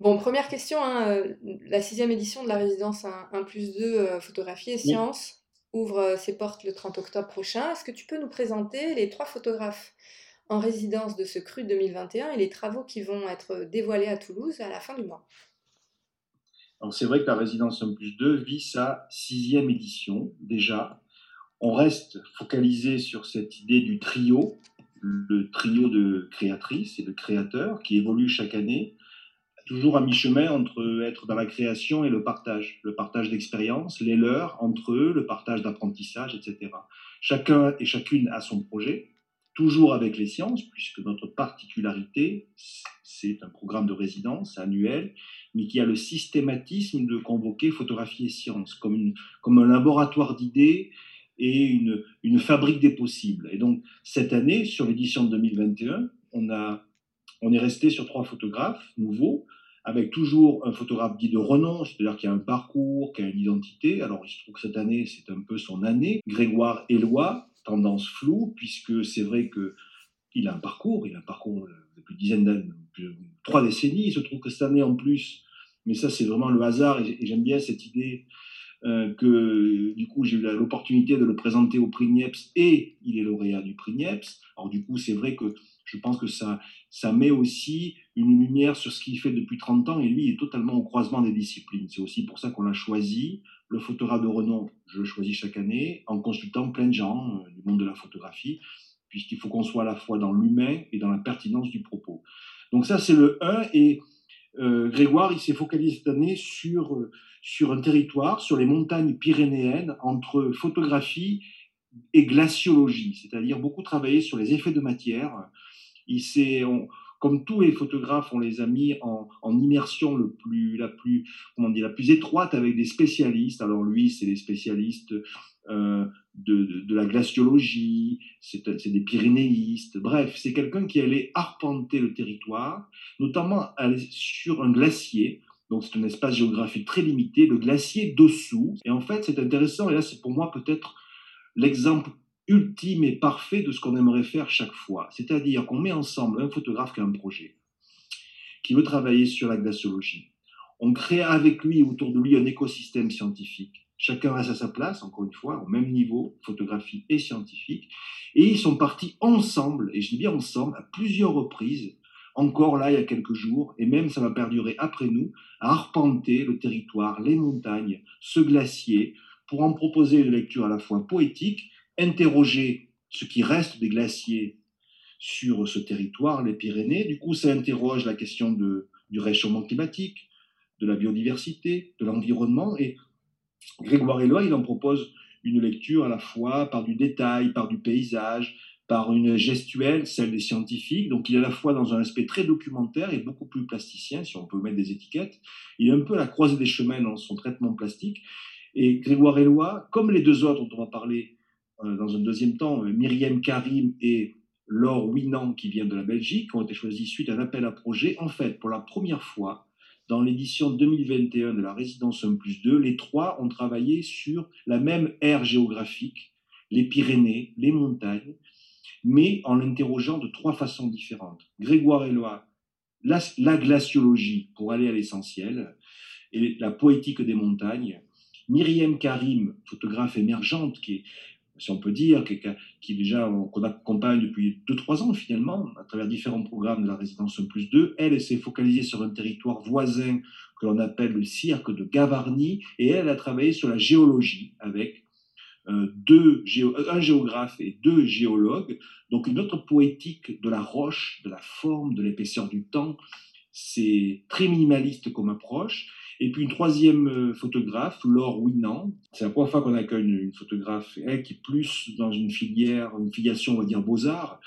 Bon, première question, hein, euh, la sixième édition de la résidence 1, plus 2 euh, photographie et sciences ouvre euh, ses portes le 30 octobre prochain. Est-ce que tu peux nous présenter les trois photographes en résidence de ce cru 2021 et les travaux qui vont être dévoilés à Toulouse à la fin du mois? Alors c'est vrai que la résidence 1 plus 2 vit sa sixième édition déjà. On reste focalisé sur cette idée du trio, le trio de créatrices et de créateurs qui évolue chaque année toujours à mi-chemin entre être dans la création et le partage, le partage d'expériences, les leurs entre eux, le partage d'apprentissage, etc. Chacun et chacune a son projet, toujours avec les sciences, puisque notre particularité, c'est un programme de résidence annuel, mais qui a le systématisme de convoquer photographie et sciences comme, comme un laboratoire d'idées et une, une fabrique des possibles. Et donc, cette année, sur l'édition de 2021, on a on est resté sur trois photographes nouveaux, avec toujours un photographe dit de renom, c'est-à-dire qui a un parcours, qui a une identité. Alors il se trouve que cette année, c'est un peu son année. Grégoire Éloi, tendance floue, puisque c'est vrai que il a un parcours, il a un parcours depuis dizaines d'années, trois décennies. Il se trouve que cette année en plus, mais ça c'est vraiment le hasard, et j'aime bien cette idée euh, que du coup j'ai eu l'opportunité de le présenter au prix Niepce et il est lauréat du prix Niepce. Alors du coup c'est vrai que je pense que ça, ça met aussi une lumière sur ce qu'il fait depuis 30 ans et lui est totalement au croisement des disciplines. C'est aussi pour ça qu'on l'a choisi. Le photographe de renom, je le choisis chaque année en consultant plein de gens euh, du monde de la photographie, puisqu'il faut qu'on soit à la fois dans l'humain et dans la pertinence du propos. Donc ça c'est le 1 et euh, Grégoire il s'est focalisé cette année sur, euh, sur un territoire, sur les montagnes pyrénéennes, entre photographie et glaciologie, c'est-à-dire beaucoup travailler sur les effets de matière, il s'est, comme tous les photographes, on les a mis en, immersion le plus, la plus, comment la plus étroite avec des spécialistes. Alors lui, c'est les spécialistes euh, de, de, la glaciologie, c'est, des pyrénéistes. Bref, c'est quelqu'un qui allait arpenter le territoire, notamment sur un glacier. Donc c'est un espace géographique très limité, le glacier dessous. Et en fait, c'est intéressant. Et là, c'est pour moi peut-être l'exemple ultime et parfait de ce qu'on aimerait faire chaque fois. C'est-à-dire qu'on met ensemble un photographe qui a un projet, qui veut travailler sur la glaciologie. On crée avec lui, autour de lui, un écosystème scientifique. Chacun reste à sa place, encore une fois, au même niveau, photographie et scientifique. Et ils sont partis ensemble, et je dis bien ensemble, à plusieurs reprises, encore là il y a quelques jours, et même ça va perdurer après nous, à arpenter le territoire, les montagnes, ce glacier, pour en proposer une lecture à la fois poétique, interroger ce qui reste des glaciers sur ce territoire, les Pyrénées. Du coup, ça interroge la question du réchauffement climatique, de la biodiversité, de l'environnement. Et Grégoire Éloi, il en propose une lecture à la fois par du détail, par du paysage, par une gestuelle, celle des scientifiques. Donc il est à la fois dans un aspect très documentaire et beaucoup plus plasticien, si on peut mettre des étiquettes. Il est un peu à la croisée des chemins dans son traitement plastique. Et Grégoire Éloi, comme les deux autres dont on va parler dans un deuxième temps, euh, Myriam Karim et Laure Winan, qui vient de la Belgique, ont été choisis suite à un appel à projet. En fait, pour la première fois, dans l'édition 2021 de la résidence 1 plus 2, les trois ont travaillé sur la même aire géographique, les Pyrénées, les montagnes, mais en l'interrogeant de trois façons différentes. Grégoire Eloi, la, la glaciologie, pour aller à l'essentiel, et la poétique des montagnes. Myriam Karim, photographe émergente, qui est si on peut dire, qui, qui déjà qu'on accompagne depuis 2-3 ans finalement, à travers différents programmes de la résidence 1 plus 2. Elle, s'est focalisée sur un territoire voisin que l'on appelle le cirque de Gavarnie, et elle a travaillé sur la géologie avec euh, deux un géographe et deux géologues, donc une autre poétique de la roche, de la forme, de l'épaisseur du temps. C'est très minimaliste comme approche. Et puis une troisième euh, photographe, Laure Winant. C'est la première fois qu'on accueille une, photographe, elle, qui est plus dans une filière, une filiation, on va dire, beaux-arts,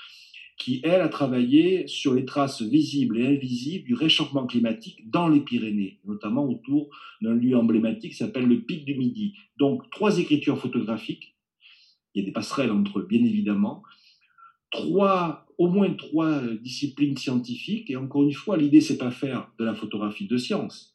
qui, elle, a travaillé sur les traces visibles et invisibles du réchauffement climatique dans les Pyrénées, notamment autour d'un lieu emblématique qui s'appelle le Pic du Midi. Donc, trois écritures photographiques. Il y a des passerelles entre eux, bien évidemment. Trois, au moins trois disciplines scientifiques. Et encore une fois, l'idée, c'est pas faire de la photographie de science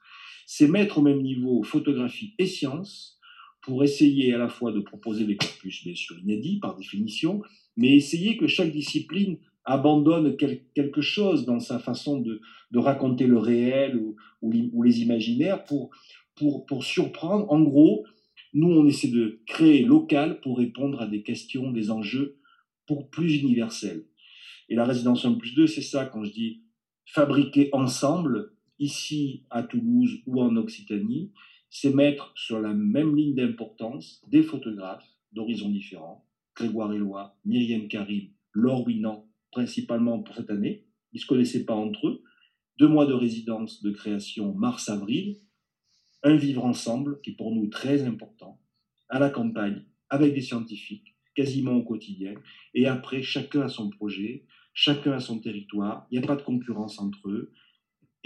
c'est mettre au même niveau photographie et science pour essayer à la fois de proposer des corpus bien sûr inédits par définition, mais essayer que chaque discipline abandonne quelque chose dans sa façon de, raconter le réel ou, les imaginaires pour, pour, pour surprendre. En gros, nous, on essaie de créer local pour répondre à des questions, des enjeux pour plus universels. Et la résidence 1 plus 2, c'est ça, quand je dis fabriquer ensemble, ici à Toulouse ou en Occitanie, c'est mettre sur la même ligne d'importance des photographes d'horizons différents, Grégoire Éloi, Myriam Karim, Laure Winan, principalement pour cette année. Ils ne se connaissaient pas entre eux. Deux mois de résidence de création mars-avril, un vivre ensemble qui est pour nous très important, à la campagne, avec des scientifiques, quasiment au quotidien. Et après, chacun a son projet, chacun a son territoire, il n'y a pas de concurrence entre eux.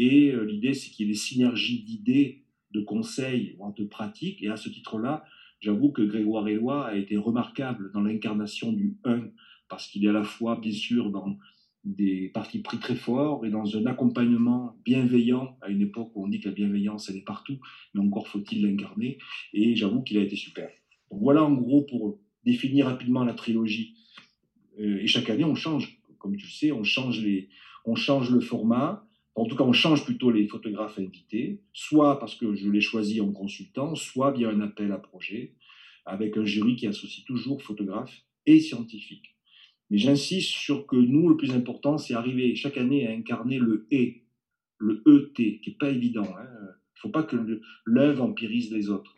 Et euh, l'idée, c'est qu'il y ait des synergies d'idées, de conseils, voire de pratiques. Et à ce titre-là, j'avoue que Grégoire Éloi a été remarquable dans l'incarnation du 1, parce qu'il est à la fois, bien sûr, dans des partis pris très forts et dans un accompagnement bienveillant à une époque où on dit que la bienveillance elle est partout, mais encore faut-il l'incarner. Et j'avoue qu'il a été super. Voilà en gros pour définir rapidement la trilogie. Euh, et chaque année on change, comme tu le sais, on change les, on change le format. En tout cas, on change plutôt les photographes invités, soit parce que je les choisis en consultant, soit via un appel à projet, avec un jury qui associe toujours photographes et scientifiques. Mais j'insiste sur que nous, le plus important, c'est arriver chaque année à incarner le et, le ET, qui n'est pas évident. Il hein. ne faut pas que l'œuvre empirise les autres.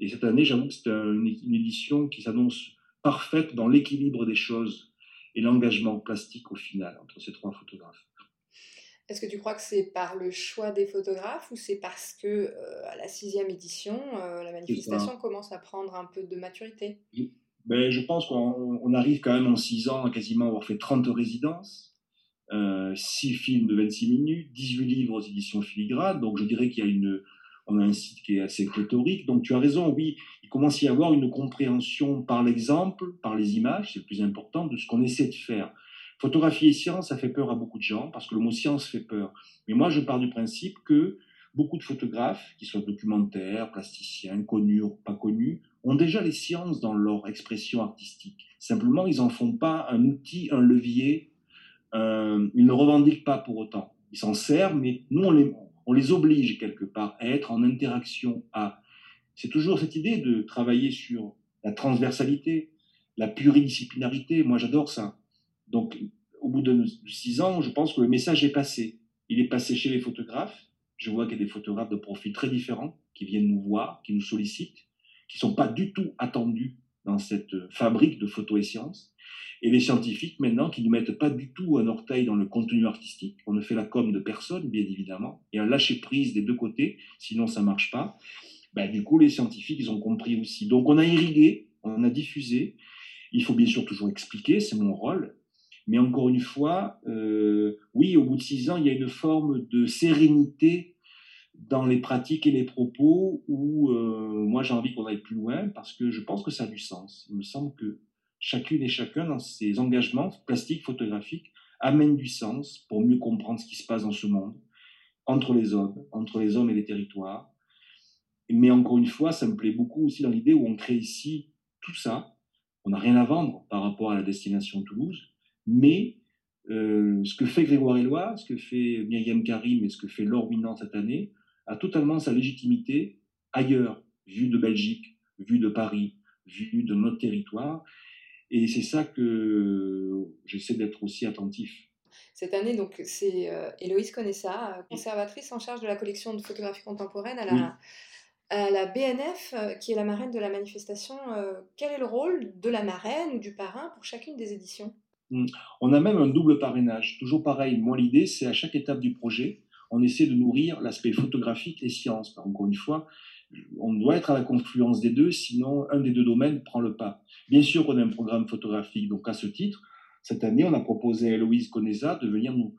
Et cette année, j'avoue que c'est une édition qui s'annonce parfaite dans l'équilibre des choses et l'engagement plastique au final entre ces trois photographes. Est-ce que tu crois que c'est par le choix des photographes ou c'est parce que euh, à la sixième édition, euh, la manifestation commence à prendre un peu de maturité? Ben, je pense qu'on arrive quand même en 6 ans à quasiment avoir fait 30 résidences, euh, 6 films de 26 minutes, 18 livres aux éditions filigrane. Donc je dirais qu'il y a une, on a un site qui est assez pléthorique. Donc tu as raison, oui, il commence à y avoir une compréhension par l'exemple, par les images, c'est le plus important, de ce qu'on essaie de faire. Photographier et science, ça fait peur à beaucoup de gens parce que le mot science fait peur. Mais moi, je pars du principe que beaucoup de photographes, qu'ils soient documentaires, plasticiens, connus ou pas connus, ont déjà les sciences dans leur expression artistique. Simplement, ils n'en font pas un outil, un levier. Euh, ils ne revendiquent pas pour autant. Ils s'en servent, mais nous, on les, on les oblige quelque part à être en interaction à. C'est toujours cette idée de travailler sur la transversalité, la pluridisciplinarité. Moi, j'adore ça. Donc, au bout de six ans, je pense que le message est passé. Il est passé chez les photographes. Je vois qu'il y a des photographes de profils très différents qui viennent nous voir, qui nous sollicitent qui sont pas du tout attendus dans cette fabrique de photo et sciences. Et les scientifiques, maintenant, qui ne mettent pas du tout un orteil dans le contenu artistique. On ne fait la com de personne, bien évidemment. Et un lâcher-prise des deux côtés, sinon ça marche pas. Ben, du coup, les scientifiques, ils ont compris aussi. Donc, on a irrigué, on a diffusé. Il faut bien sûr toujours expliquer, c'est mon rôle. Mais encore une fois, euh, oui, au bout de six ans, il y a une forme de sérénité dans les pratiques et les propos où euh, moi j'ai envie qu'on aille plus loin parce que je pense que ça a du sens. Il me semble que chacune et chacun dans ses engagements plastiques, photographiques, amène du sens pour mieux comprendre ce qui se passe dans ce monde, entre les hommes, entre les hommes et les territoires. Mais encore une fois, ça me plaît beaucoup aussi dans l'idée où on crée ici tout ça. On n'a rien à vendre par rapport à la destination Toulouse, mais euh, ce que fait Grégoire Éloi, ce que fait Myriam Karim et ce que fait Laure Winant cette année, a totalement sa légitimité ailleurs, vu de Belgique, vu de Paris, vu de notre territoire. Et c'est ça que j'essaie d'être aussi attentif. Cette année, donc, c'est euh, Héloïse Conessa, conservatrice en charge de la collection de photographie contemporaine à la, à la BNF, euh, qui est la marraine de la manifestation. Euh, quel est le rôle de la marraine ou du parrain pour chacune des éditions? On a même un double parrainage. Toujours pareil, moi l'idée, c'est à chaque étape du projet, on essaie de nourrir l'aspect photographique et science. Encore une fois, on doit être à la confluence des deux, sinon un des deux domaines prend le pas. Bien sûr qu'on a un programme photographique, donc à ce titre, cette année, on a proposé à Héloïse Conesa de venir nous,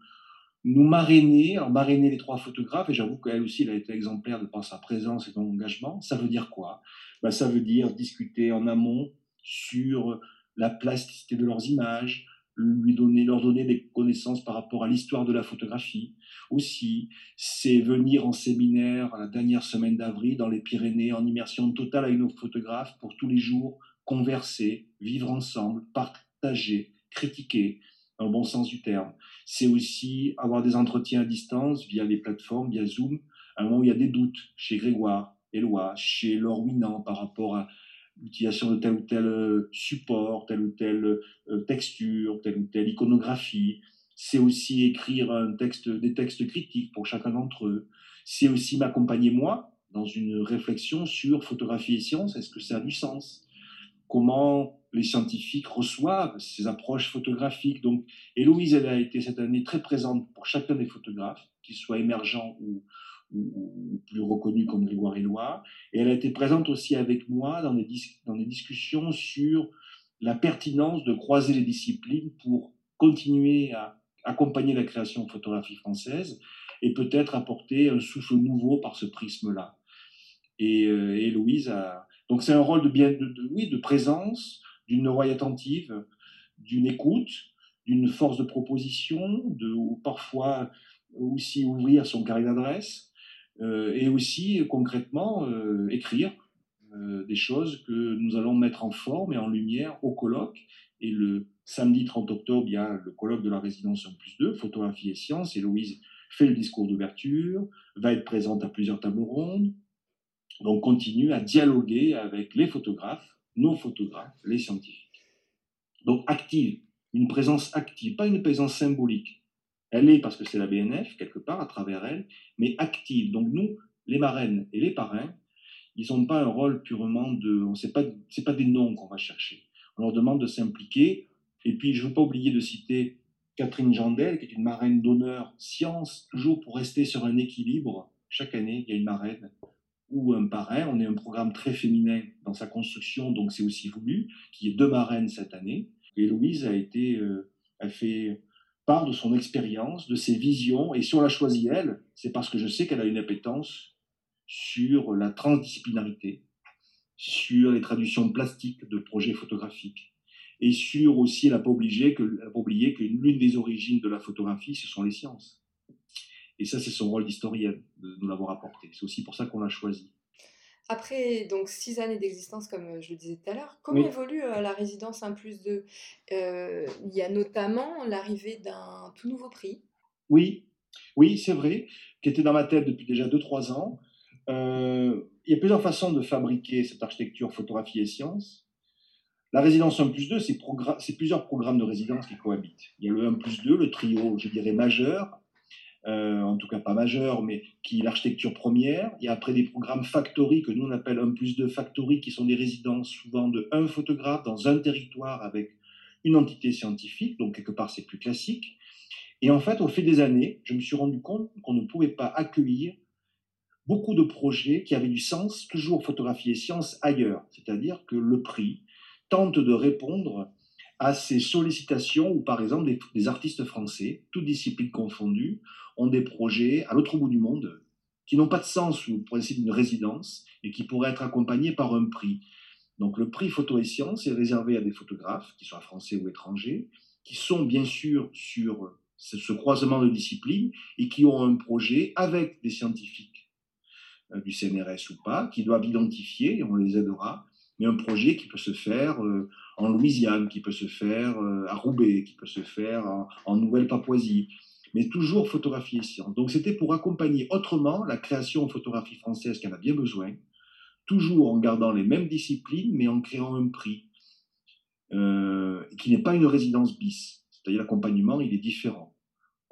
nous marrainer, marrainer les trois photographes, et j'avoue qu'elle aussi, elle a été exemplaire de par sa présence et son engagement. Ça veut dire quoi? Ben, Ça veut dire discuter en amont sur la plasticité de leurs images, lui donner, leur donner des connaissances par rapport à l'histoire de la photographie. Aussi, c'est venir en séminaire la dernière semaine d'avril dans les Pyrénées en immersion totale avec nos photographes pour tous les jours converser, vivre ensemble, partager, critiquer, dans le bon sens du terme. C'est aussi avoir des entretiens à distance via les plateformes, via Zoom, à un moment où il y a des doutes chez Grégoire, Éloi, chez Laure Winant par rapport à l'utilisation de tel ou tel euh, support, telle ou telle euh, texture, telle ou telle iconographie. C'est aussi écrire un texte, des textes critiques pour chacun d'entre eux. C'est aussi m'accompagner moi dans une réflexion sur photographie et science. Est-ce que ça a du sens? Comment les scientifiques reçoivent ces approches photographiques? Donc, Héloïse, elle a été cette année très présente pour chacun des photographes, qu'ils soient émergents ou, ou, plus reconnus comme Grégoire Éloi. Et elle a été présente aussi avec moi dans des, discussions sur la pertinence de croiser les disciplines pour continuer à accompagner la création de photographie française et peut-être apporter un souffle nouveau par ce prisme-là. Et euh, Héloïse a... Donc c'est un rôle de, bien, de, oui, de présence, d'une oreille attentive, d'une écoute, d'une force de proposition, de ou parfois aussi ouvrir son carré d'adresse, et aussi concrètement euh, écrire euh, des choses que nous allons mettre en forme et en lumière au colloque. Et le samedi 30 octobre, il y a le colloque de la résidence 1 plus 2, photographie et sciences, et Louise fait le discours d'ouverture, va être présente à plusieurs tables rondes, donc continue à dialoguer avec les photographes, nos photographes, les scientifiques. Donc active, une présence active, pas une présence symbolique. Elle est parce que c'est la BNF, quelque part, à travers elle, mais active. Donc nous, les marraines et les parrains, ils n'ont pas un rôle purement de... Ce n'est pas, pas des noms qu'on va chercher. On leur demande de s'impliquer. Et puis, je ne veux pas oublier de citer Catherine Jandel, qui est une marraine d'honneur science, toujours pour rester sur un équilibre. Chaque année, il y a une marraine ou un parrain. On est un programme très féminin dans sa construction, donc c'est aussi voulu, qui est deux marraines cette année. Et Louise a été, euh, a fait part de son expérience, de ses visions, et si on l'a choisie elle, c'est parce que je sais qu'elle a une appétence sur la transdisciplinarité, sur les traductions plastiques de projets photographiques, et sur aussi, elle n'a pas, pas oublié que l'une des origines de la photographie, ce sont les sciences. Et ça, c'est son rôle d'historienne, de nous l'avoir apporté. C'est aussi pour ça qu'on l'a choisi. Après donc six années d'existence, comme euh, je le disais tout à l'heure, comment évolue euh, la résidence 1 plus 2 euh, Il y a notamment l'arrivée d'un tout nouveau prix. Oui, oui, c'est vrai, qui était dans ma tête depuis déjà 2-3 ans. il y a plusieurs façons de fabriquer cette architecture photographie et sciences. La résidence 1 plus 2, c'est plusieurs programmes de résidence qui cohabitent. Il y a le 1 plus 2, le trio, je dirais, majeur, euh, en tout cas pas majeur, mais qui est l'architecture première. Il y a après des programmes factory que nous on appelle 1 plus 2 factory, qui sont des résidences souvent de un photographe dans un territoire avec une entité scientifique, donc quelque part c'est plus classique. Et en fait, au fil des années, je me suis rendu compte qu'on ne pouvait pas accueillir beaucoup de projets qui avaient du sens, toujours photographie et sciences ailleurs. C'est-à-dire que le prix tente de répondre à ces sollicitations où, par exemple, des, artistes français, toutes disciplines confondues, ont des projets à l'autre bout du monde qui n'ont pas de sens sous le principe d'une résidence et qui pourraient être accompagnés par un prix. Donc le prix Photo et Sciences est réservé à des photographes, qui soient français ou étrangers, qui sont bien sûr sur ce croisement de disciplines et qui ont un projet avec des scientifiques euh, du CNRS ou pas, qui doivent identifier, et on les aidera, mais un projet qui peut se faire euh, en Louisiane, qui peut se faire euh, à Roubaix, qui peut se faire en, Nouvelle-Papouasie, mais toujours photographie et sciences. Donc c'était pour accompagner autrement la création en photographie française en a bien besoin, toujours en gardant les mêmes disciplines, mais en créant un prix euh, qui n'est pas une résidence bis. C'est-à-dire l'accompagnement, il est différent.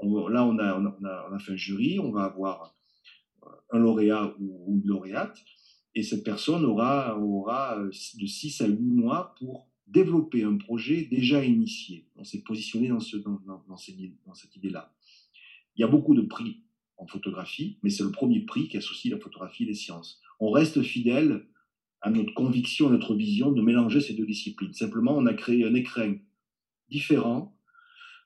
là, on a, fait un jury, on va avoir un lauréat ou une lauréate, et cette personne aura, aura euh, de 6 à 8 mois pour développer un projet déjà initié. On s'est positionné dans, ce, dans, dans cette idée-là. Il y a beaucoup de prix en photographie, mais c'est le premier prix qui associe la photographie et les sciences. On reste fidèle à notre conviction, à notre vision de mélanger ces deux disciplines. Simplement, on a créé un écrin différent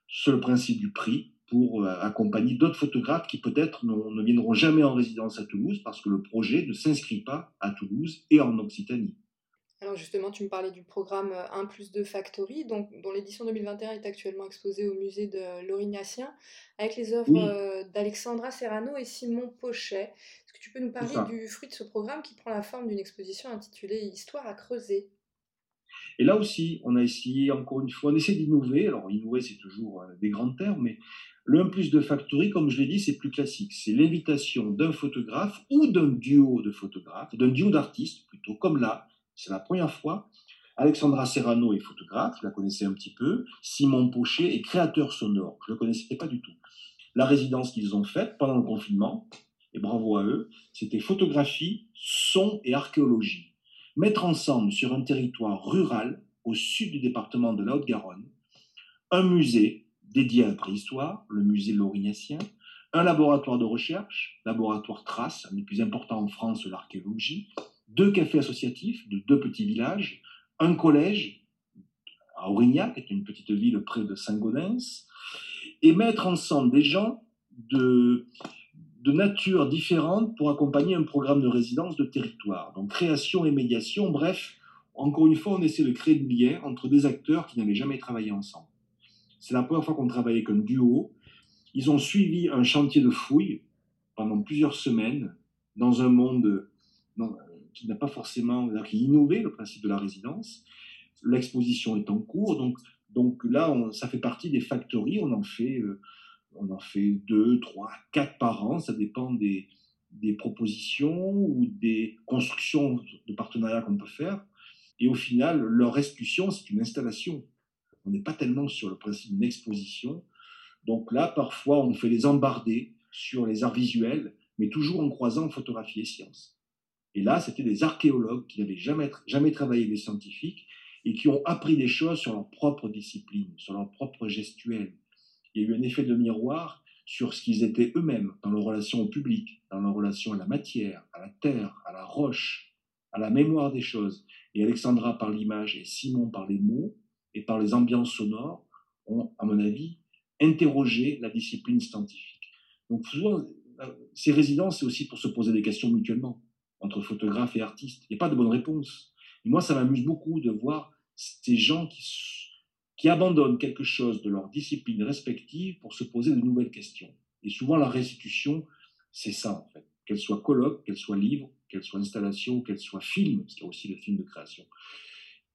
sur le principe du prix pour euh, accompagner d'autres photographes qui peut-être ne viendront jamais en résidence à Toulouse parce que le projet ne s'inscrit pas à Toulouse et en Occitanie. Alors justement, tu me parlais du programme 1 euh, plus 2 Factory, donc, dont l'édition 2021 est actuellement exposée au musée de l'Orignacien, avec les œuvres euh, d'Alexandra Serrano et Simon Pochet. Est-ce que tu peux nous parler du fruit de ce programme qui prend la forme d'une exposition intitulée Histoire à creuser? Et là aussi, on a essayé, encore une fois, on essaie d'innover. Alors, innover, c'est toujours des grands termes, mais le 1 plus de Factory, comme je l'ai dit, c'est plus classique. C'est l'invitation d'un photographe ou d'un duo de photographes, d'un duo d'artistes plutôt, comme là. C'est la première fois. Alexandra Serrano est photographe, je la connaissais un petit peu. Simon Pochet est créateur sonore, je ne le connaissais pas du tout. La résidence qu'ils ont faite pendant le confinement, et bravo à eux, c'était photographie, son et archéologie. Mettre ensemble sur un territoire rural, au sud du département de la Haute-Garonne, un musée dédié à la préhistoire, le musée Laurignacien, un laboratoire de recherche, laboratoire Trace, un des plus importants en France l'archéologie, deux cafés associatifs de deux petits villages, un collège à Aurignac, qui est une petite ville près de Saint-Gaudens, et mettre ensemble des gens de, de nature différente pour accompagner un programme de résidence de territoire. Donc création et médiation, bref, encore une fois, on essaie de créer du lien entre des acteurs qui n'avaient jamais travaillé ensemble. C'est la première fois qu'on travaillait comme duo. Ils ont suivi un chantier de fouilles pendant plusieurs semaines dans un monde qui n'a pas forcément, qui innové le principe de la résidence. L'exposition est en cours, donc, donc là, ça fait partie des factories. On en fait, euh, on en fait deux, trois, quatre par an. Ça dépend des, propositions ou des constructions de partenariat qu'on peut faire. Et au final, leur restitution, c'est une installation. On n'est pas tellement sur le principe d'une exposition. Donc là, parfois, on fait des embardés sur les arts visuels, mais toujours en croisant photographie et sciences. Et là, c'était des archéologues qui n'avaient jamais, jamais travaillé des scientifiques et qui ont appris des choses sur leur propre discipline, sur leur propre gestuelle. Il y a eu un effet de miroir sur ce qu'ils étaient eux-mêmes dans leur relation au public, dans leur relation à la matière, à la terre, à la roche, à la mémoire des choses. Et Alexandra par l'image et Simon par les mots et par les ambiances sonores ont, à mon avis, interrogé la discipline scientifique. Donc souvent, ces résidences, c'est aussi pour se poser des questions mutuellement entre photographes et artistes. Il n'y a pas de bonne réponse. Et moi, ça m'amuse beaucoup de voir ces gens qui, qui abandonnent quelque chose de leur discipline respective pour se poser de nouvelles questions. Et souvent, la restitution, c'est ça, en fait. Qu'elle soit colloque, qu'elle soit livre, qu'elle soit installation, qu'elle soit film, parce qu'il y a aussi le film de création.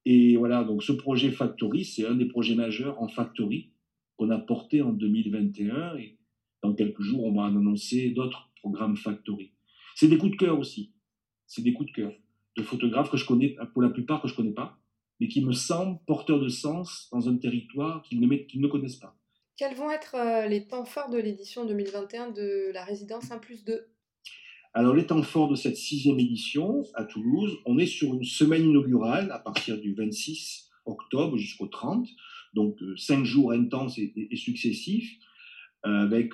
Et voilà, donc ce projet Factory, c'est un des projets majeurs en Factory qu'on a porté en 2021. Et dans quelques jours, on va annoncer d'autres programmes Factory. C'est des coups de cœur aussi. C'est des coups de cœur de photographes que je connais, pour la plupart que je connais pas, mais qui me semblent porteurs de sens dans un territoire qu'ils ne, ne connaissent pas. Quels vont être euh, les temps forts de l'édition 2021 de la résidence 1 plus 2 alors, les temps forts de cette sixième édition à Toulouse, on est sur une semaine inaugurale à partir du 26 octobre jusqu'au 30, donc euh, cinq jours intenses et, successifs, euh, avec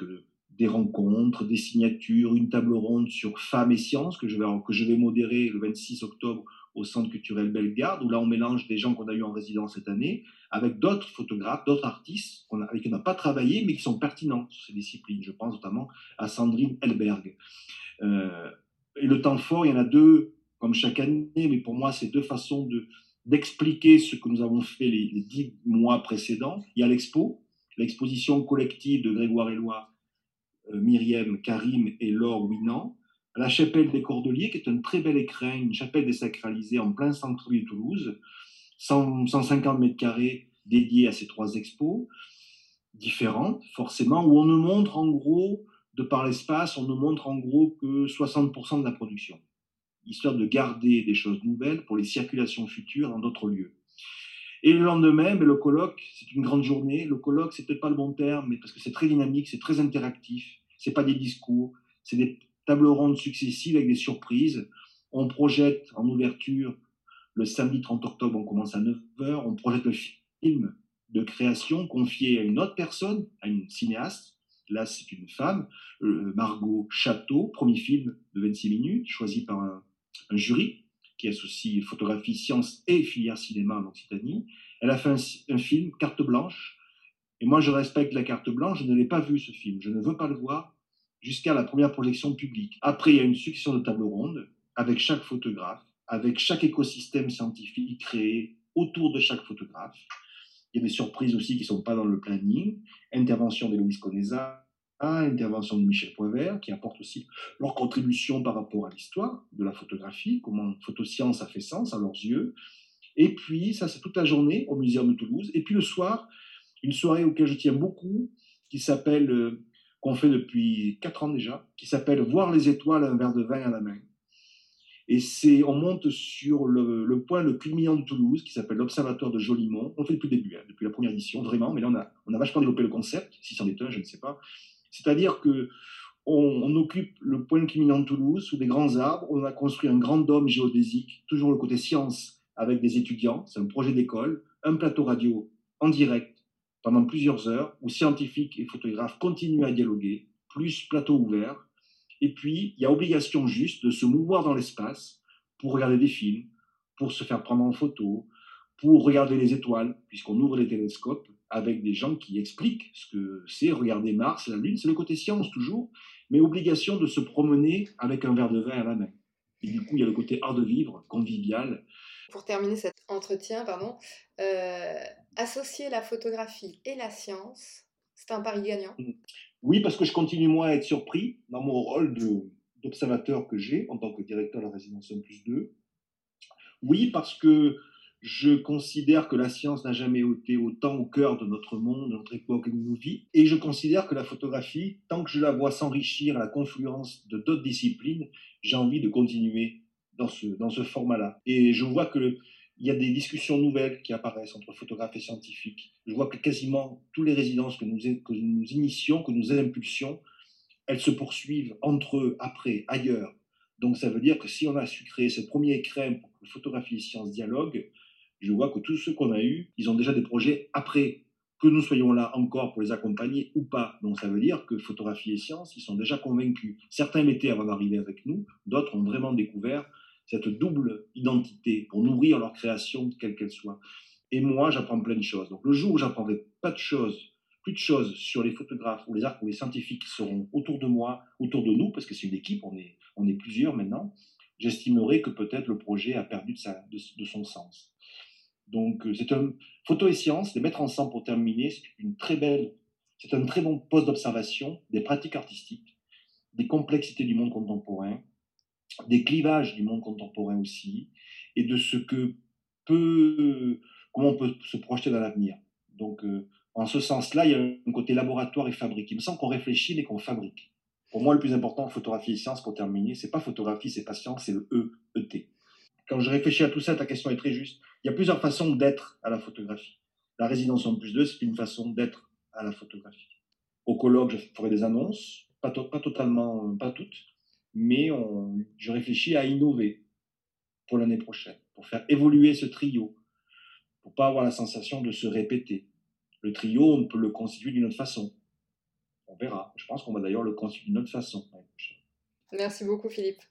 des rencontres, des signatures, une table ronde sur femmes et sciences que je vais, que je vais modérer le 26 octobre au Centre culturel Bellegarde, où là on mélange des gens qu'on a eu en résidence cette année avec d'autres photographes, d'autres artistes avec qui on n'a pas travaillé, mais qui sont pertinents sur ces disciplines. Je pense notamment à Sandrine Elberg. Euh, et le temps fort, il y en a deux, comme chaque année, mais pour moi, c'est deux façons de, d'expliquer ce que nous avons fait les, dix mois précédents. Il y a l'expo, l'exposition collective de Grégoire euh, Myriam, Karim et Laure Winan, à la chapelle des Cordeliers, qui est un très bel écrin, une chapelle désacralisée en plein centre-ville de Toulouse, 150 mètres carrés dédiés à ces trois expos, différentes forcément, où on nous montre en gros de par l'espace, on nous montre en gros que 60% de la production, histoire de garder des choses nouvelles pour les circulations futures dans d'autres lieux. Et le lendemain, ben, le colloque, c'est une grande journée. Le colloque, c'est peut-être pas le bon terme, mais parce que c'est très dynamique, c'est très interactif. C'est pas des discours, c'est des tables rondes successives avec des surprises. On projette en ouverture le samedi 30 octobre, on commence à 9h. On projette le film de création confié à une autre personne, à une cinéaste Là, c'est une femme, euh, Margot Château, premier film de 26 minutes, choisi par un, jury qui associe photographie, science et filière cinéma en Occitanie. Elle a fait un, film, Carte blanche. Et moi, je respecte la carte blanche. Je ne l'ai pas vu, ce film. Je ne veux pas le voir jusqu'à la première projection publique. Après, il y a une succession de tables rondes avec chaque photographe, avec chaque écosystème scientifique créé autour de chaque photographe. Il y a des surprises aussi qui ne sont pas dans le planning. Intervention Louis Conesa, intervention de Michel Poivert, qui apporte aussi leur contribution par rapport à l'histoire de la photographie, comment photoscience a fait sens à leurs yeux. Et puis, ça, c'est toute la journée au Muséum de Toulouse. Et puis le soir, une soirée auquel je tiens beaucoup, qui s'appelle, euh, qu'on fait depuis quatre ans déjà, qui s'appelle Voir les étoiles, un verre de vin à la main. Et c'est, on monte sur le, point le culminant de Toulouse, qui s'appelle l'Observatoire de Jolimont. On fait depuis le début, hein, depuis la première édition, vraiment. Mais là, on a, on a vachement développé le concept, si c'en est un, je ne sais pas. C'est-à-dire que on, occupe le point culminant de Toulouse, sous des grands arbres. On a construit un grand dôme géodésique, toujours le côté science, avec des étudiants. C'est un projet d'école. Un plateau radio en direct pendant plusieurs heures, où scientifiques et photographes continuent à dialoguer, plus plateau ouvert et puis, il y a obligation juste de se mouvoir dans l'espace pour regarder des films, pour se faire prendre en photo, pour regarder les étoiles, puisqu'on ouvre les télescopes avec des gens qui expliquent ce que c'est regarder Mars, la Lune. C'est le côté science toujours, mais obligation de se promener avec un verre de vin à la main. Et du coup, il y a le côté art de vivre, convivial. Pour terminer cet entretien, pardon, euh, associer la photographie et la science, c'est un pari gagnant. Mmh. Oui, parce que je continue moi à être surpris dans mon rôle d'observateur que j'ai en tant que directeur de la résidence 1 plus 2. Oui, parce que je considère que la science n'a jamais été autant au cœur de notre monde, de notre époque de nos vies. Et je considère que la photographie, tant que je la vois s'enrichir à la confluence de d'autres disciplines, j'ai envie de continuer dans ce, dans ce format-là. Et je vois que il y a des discussions nouvelles qui apparaissent entre photographes et scientifiques. Je vois que quasiment toutes les résidences que nous, que nous initions, que nous impulsions, elles se poursuivent entre eux, après, ailleurs. Donc ça veut dire que si on a su créer ce premier crème pour que photographie et sciences dialoguent, je vois que tous ceux qu'on a eus, ils ont déjà des projets après, que nous soyons là encore pour les accompagner ou pas. Donc ça veut dire que photographie et sciences, ils sont déjà convaincus. Certains l'étaient avant d'arriver avec nous, d'autres ont vraiment découvert cette double identité pour nourrir leur création, quelle qu'elle soit. Et moi, j'apprends plein de choses. Donc le jour où j'apprendrai pas de choses, plus de choses sur les photographes ou les arts ou les scientifiques qui seront autour de moi, autour de nous, parce que c'est une équipe, on est, on est plusieurs maintenant, j'estimerai que peut-être le projet a perdu de, son sens. Donc euh, c'est un photo et science, les mettre ensemble pour terminer, c'est une très belle, c'est un très bon poste d'observation des pratiques artistiques, des complexités du monde contemporain, des clivages du monde contemporain aussi, et de ce que peut, comment on peut se projeter dans l'avenir. Donc, euh, en ce sens-là, il y a un côté laboratoire et fabrique. Il me semble qu'on réfléchit, mais qu'on fabrique. Pour moi, le plus important photographie et sciences, pour terminer, c'est pas photographie, c'est pas science, c'est le E, ET. Quand je réfléchis à tout ça, ta question est très juste. Il y a plusieurs façons d'être à la photographie. La résidence en plus 2, c'est une façon d'être à la photographie. Au colloque, je ferai des annonces, pas, totalement, pas toutes, mais je réfléchis à innover pour l'année prochaine, pour faire évoluer ce trio, pour pas avoir la sensation de se répéter. Le trio, on peut le constituer d'une autre façon. On verra. Je pense qu'on va d'ailleurs le constituer d'une autre façon Merci beaucoup, Philippe.